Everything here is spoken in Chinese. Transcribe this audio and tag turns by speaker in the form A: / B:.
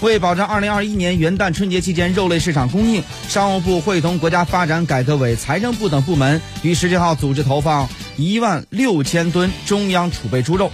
A: 为保障2021年元旦春节期间肉类市场供应，商务部会同国家发展改革委、财政部等部门于十七号组织投放一万六千吨中央储备猪肉。